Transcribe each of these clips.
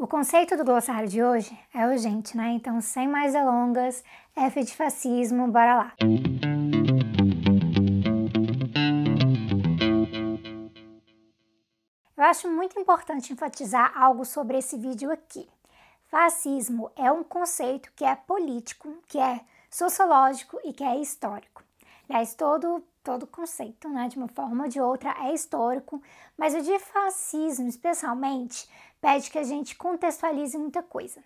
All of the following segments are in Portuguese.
O conceito do glossário de hoje é urgente, né? Então, sem mais delongas, F de fascismo, bora lá! Eu acho muito importante enfatizar algo sobre esse vídeo aqui. Fascismo é um conceito que é político, que é sociológico e que é histórico. Aliás, todo, todo conceito, né, de uma forma ou de outra, é histórico, mas o de fascismo, especialmente, pede que a gente contextualize muita coisa.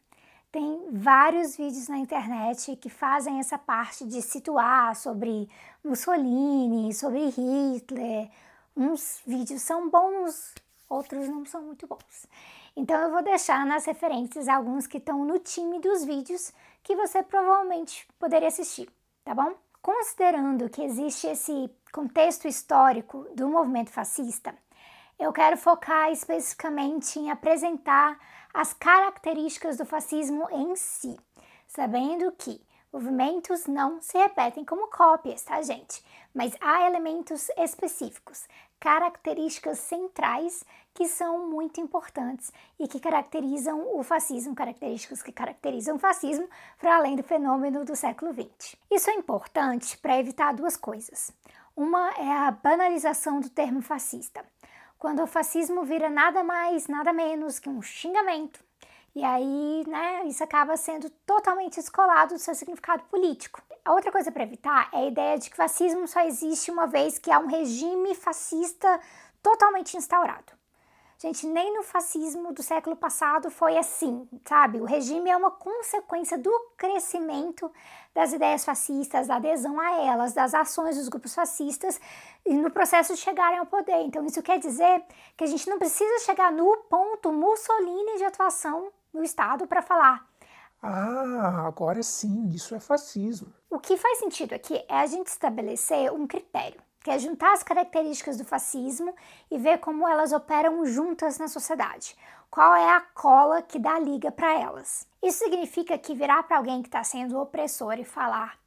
Tem vários vídeos na internet que fazem essa parte de situar sobre Mussolini, sobre Hitler. Uns vídeos são bons, outros não são muito bons. Então eu vou deixar nas referências alguns que estão no time dos vídeos que você provavelmente poderia assistir, tá bom? Considerando que existe esse contexto histórico do movimento fascista, eu quero focar especificamente em apresentar as características do fascismo em si, sabendo que movimentos não se repetem como cópias, tá, gente? Mas há elementos específicos, características centrais que são muito importantes e que caracterizam o fascismo, características que caracterizam o fascismo para além do fenômeno do século XX. Isso é importante para evitar duas coisas. Uma é a banalização do termo fascista, quando o fascismo vira nada mais, nada menos que um xingamento. E aí, né, isso acaba sendo totalmente descolado do seu significado político. A outra coisa para evitar é a ideia de que fascismo só existe uma vez que há um regime fascista totalmente instaurado. Gente, nem no fascismo do século passado foi assim, sabe? O regime é uma consequência do crescimento das ideias fascistas, da adesão a elas, das ações dos grupos fascistas e no processo de chegarem ao poder. Então, isso quer dizer que a gente não precisa chegar no ponto Mussolini de atuação no Estado para falar ah, agora sim, isso é fascismo. O que faz sentido aqui é a gente estabelecer um critério, que é juntar as características do fascismo e ver como elas operam juntas na sociedade. Qual é a cola que dá liga para elas? Isso significa que virar para alguém que está sendo opressor e falar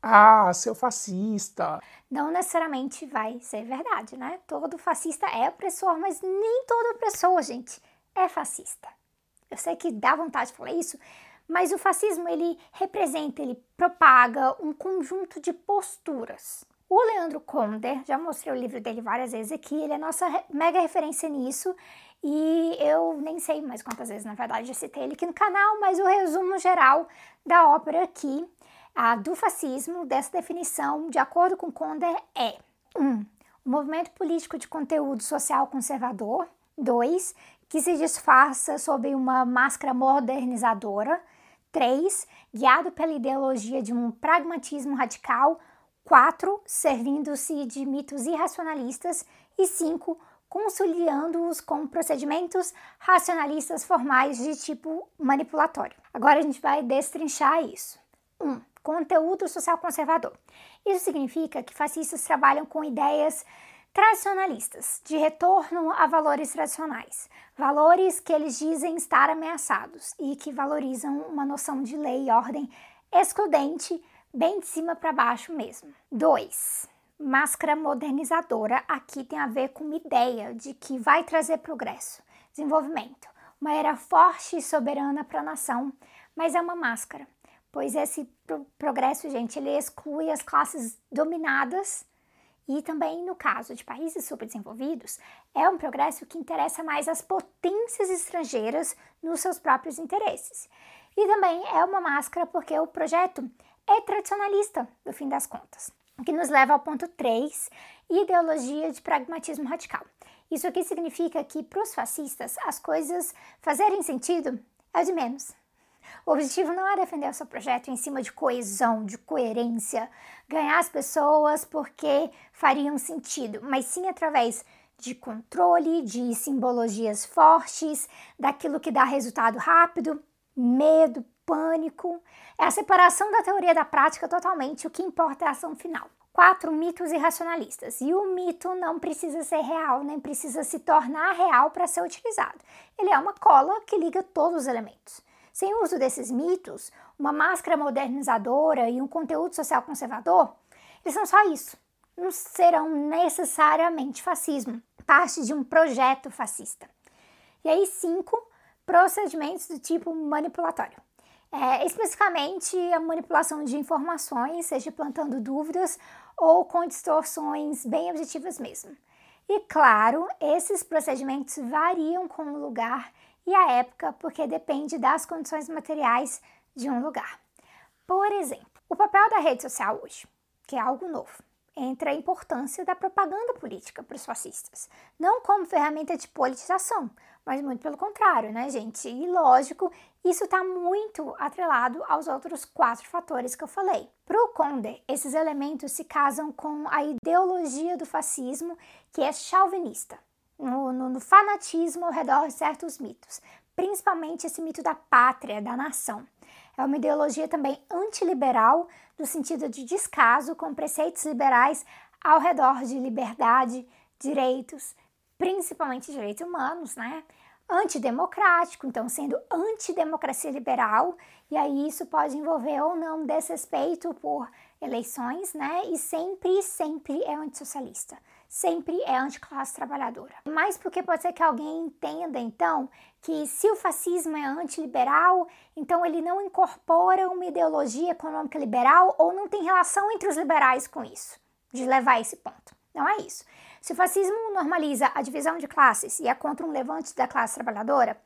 ah, seu fascista. Não necessariamente vai ser verdade, né? Todo fascista é opressor, mas nem todo opressor, gente, é fascista. Eu sei que dá vontade de falar isso, mas o fascismo ele representa, ele propaga um conjunto de posturas. O Leandro Konder, já mostrei o livro dele várias vezes aqui, ele é nossa mega referência nisso e eu nem sei mais quantas vezes, na verdade, já citei ele aqui no canal, mas o resumo geral da ópera aqui, a do fascismo, dessa definição, de acordo com Konder, é 1. Um, um movimento político de conteúdo social conservador. 2. Que se disfarça sob uma máscara modernizadora. 3. Guiado pela ideologia de um pragmatismo radical. 4. Servindo-se de mitos irracionalistas. E 5. Conciliando-os com procedimentos racionalistas formais de tipo manipulatório. Agora a gente vai destrinchar isso. 1. Um, conteúdo social conservador. Isso significa que fascistas trabalham com ideias tradicionalistas, de retorno a valores tradicionais, valores que eles dizem estar ameaçados e que valorizam uma noção de lei e ordem excludente, bem de cima para baixo mesmo. 2. Máscara modernizadora aqui tem a ver com uma ideia de que vai trazer progresso, desenvolvimento, uma era forte e soberana para a nação, mas é uma máscara, pois esse pro progresso, gente, ele exclui as classes dominadas e também, no caso de países subdesenvolvidos, é um progresso que interessa mais as potências estrangeiras nos seus próprios interesses. E também é uma máscara porque o projeto é tradicionalista, no fim das contas. O que nos leva ao ponto 3, ideologia de pragmatismo radical. Isso aqui significa que para os fascistas as coisas fazerem sentido é de menos. O objetivo não é defender o seu projeto em cima de coesão, de coerência, ganhar as pessoas porque fariam sentido, mas sim através de controle, de simbologias fortes, daquilo que dá resultado rápido, medo, pânico. É a separação da teoria da prática totalmente, o que importa é a ação final. Quatro mitos irracionalistas. E o mito não precisa ser real, nem precisa se tornar real para ser utilizado. Ele é uma cola que liga todos os elementos. Sem o uso desses mitos, uma máscara modernizadora e um conteúdo social conservador, eles são só isso. Não serão necessariamente fascismo, parte de um projeto fascista. E aí, cinco, procedimentos do tipo manipulatório. É, especificamente a manipulação de informações, seja plantando dúvidas ou com distorções bem objetivas mesmo. E claro, esses procedimentos variam com o lugar e a época, porque depende das condições materiais de um lugar. Por exemplo, o papel da rede social hoje, que é algo novo entre a importância da propaganda política para os fascistas. Não como ferramenta de politização, mas muito pelo contrário, né, gente? E lógico, isso está muito atrelado aos outros quatro fatores que eu falei. Para o Conde, esses elementos se casam com a ideologia do fascismo, que é chauvinista, no, no, no fanatismo ao redor de certos mitos, principalmente esse mito da pátria, da nação. É uma ideologia também antiliberal, no sentido de descaso com preceitos liberais ao redor de liberdade, direitos, principalmente direitos humanos, né? Antidemocrático, então sendo antidemocracia liberal, e aí isso pode envolver ou não desrespeito por eleições, né? E sempre, sempre é antissocialista sempre é anticlasse trabalhadora. Mas porque pode ser que alguém entenda, então, que se o fascismo é antiliberal, então ele não incorpora uma ideologia econômica liberal ou não tem relação entre os liberais com isso, de levar esse ponto. Não é isso. Se o fascismo normaliza a divisão de classes e é contra um levante da classe trabalhadora,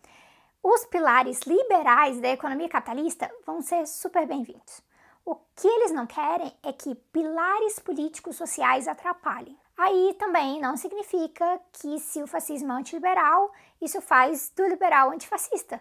os pilares liberais da economia capitalista vão ser super bem-vindos. O que eles não querem é que pilares políticos sociais atrapalhem. Aí também não significa que se o fascismo é antiliberal, isso faz do liberal antifascista.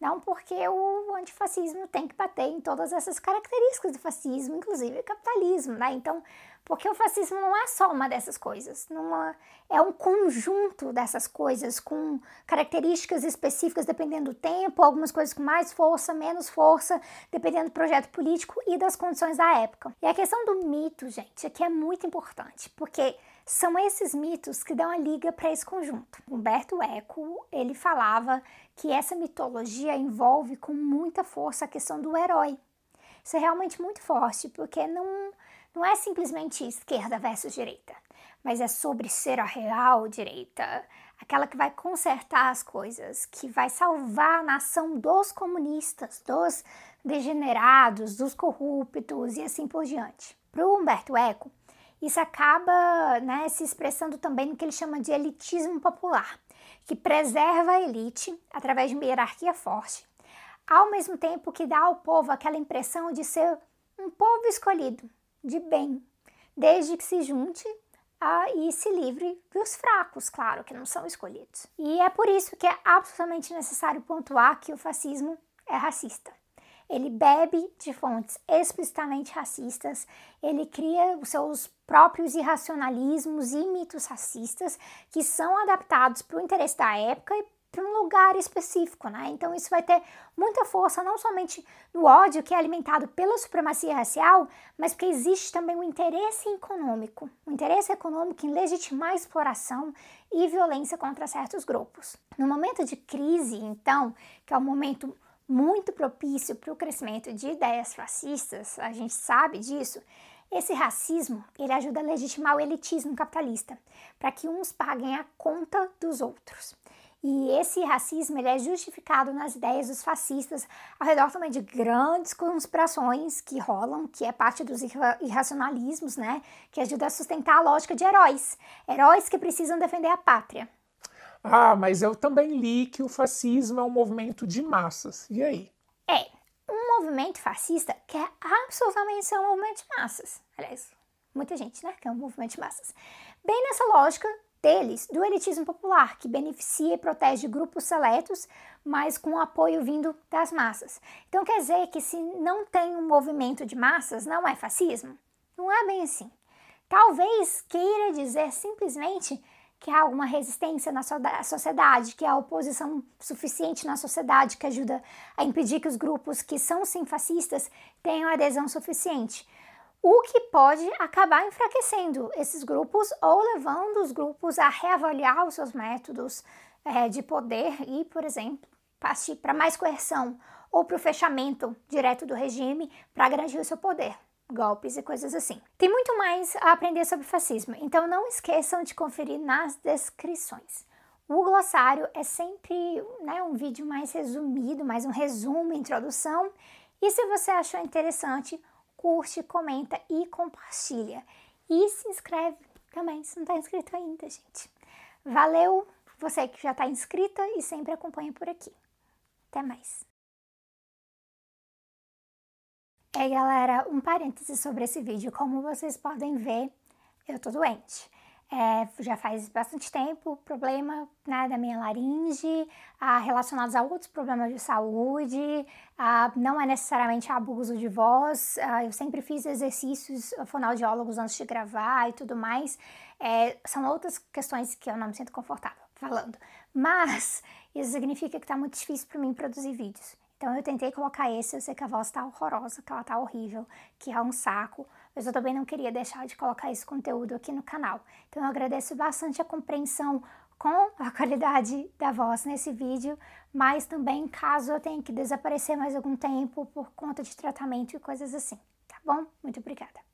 Não porque o antifascismo tem que bater em todas essas características do fascismo, inclusive o capitalismo, né? Então, porque o fascismo não é só uma dessas coisas, numa, é um conjunto dessas coisas com características específicas dependendo do tempo, algumas coisas com mais força, menos força, dependendo do projeto político e das condições da época. E a questão do mito, gente, aqui é muito importante, porque são esses mitos que dão a liga para esse conjunto. Humberto Eco, ele falava que essa mitologia envolve com muita força a questão do herói. Isso é realmente muito forte, porque não, não é simplesmente esquerda versus direita, mas é sobre ser a real direita, aquela que vai consertar as coisas, que vai salvar a nação dos comunistas, dos degenerados, dos corruptos e assim por diante. Para o Humberto Eco, isso acaba né, se expressando também no que ele chama de elitismo popular, que preserva a elite através de uma hierarquia forte, ao mesmo tempo que dá ao povo aquela impressão de ser um povo escolhido, de bem, desde que se junte e se livre dos fracos, claro, que não são escolhidos. E é por isso que é absolutamente necessário pontuar que o fascismo é racista. Ele bebe de fontes explicitamente racistas, ele cria os seus próprios irracionalismos e mitos racistas que são adaptados para o interesse da época e para um lugar específico, né? Então isso vai ter muita força não somente no ódio que é alimentado pela supremacia racial, mas porque existe também um interesse econômico, um interesse econômico em legitimar a exploração e violência contra certos grupos. No momento de crise, então, que é o momento muito propício para o crescimento de ideias fascistas, a gente sabe disso. Esse racismo, ele ajuda a legitimar o elitismo capitalista, para que uns paguem a conta dos outros. E esse racismo ele é justificado nas ideias dos fascistas ao redor também de grandes conspirações que rolam, que é parte dos irracionalismos, né? Que ajuda a sustentar a lógica de heróis. Heróis que precisam defender a pátria. Ah, mas eu também li que o fascismo é um movimento de massas. E aí? É, um movimento fascista quer absolutamente ser um movimento de massas. Aliás, muita gente, né, quer um movimento de massas. Bem nessa lógica deles, do elitismo popular, que beneficia e protege grupos seletos, mas com apoio vindo das massas. Então quer dizer que se não tem um movimento de massas, não é fascismo? Não é bem assim. Talvez queira dizer simplesmente que há alguma resistência na sociedade, que há oposição suficiente na sociedade que ajuda a impedir que os grupos que são sim fascistas tenham adesão suficiente. O que pode acabar enfraquecendo esses grupos ou levando os grupos a reavaliar os seus métodos é, de poder e, por exemplo, partir para mais coerção ou para o fechamento direto do regime para garantir o seu poder golpes e coisas assim. Tem muito mais a aprender sobre fascismo, então não esqueçam de conferir nas descrições. O glossário é sempre né, um vídeo mais resumido, mais um resumo, introdução. E se você achou interessante, curte, comenta e compartilha. E se inscreve também, se não está inscrito ainda, gente. Valeu, você que já está inscrita e sempre acompanha por aqui. Até mais. É, galera, um parêntese sobre esse vídeo. Como vocês podem ver, eu tô doente. É, já faz bastante tempo, problema né, da minha laringe, ah, relacionados a outros problemas de saúde, ah, não é necessariamente abuso de voz, ah, eu sempre fiz exercícios fonoaudiólogos antes de gravar e tudo mais, é, são outras questões que eu não me sinto confortável falando, mas isso significa que está muito difícil para mim produzir vídeos. Então eu tentei colocar esse, eu sei que a voz tá horrorosa, que ela tá horrível, que é um saco, mas eu também não queria deixar de colocar esse conteúdo aqui no canal. Então eu agradeço bastante a compreensão com a qualidade da voz nesse vídeo, mas também caso eu tenha que desaparecer mais algum tempo por conta de tratamento e coisas assim, tá bom? Muito obrigada.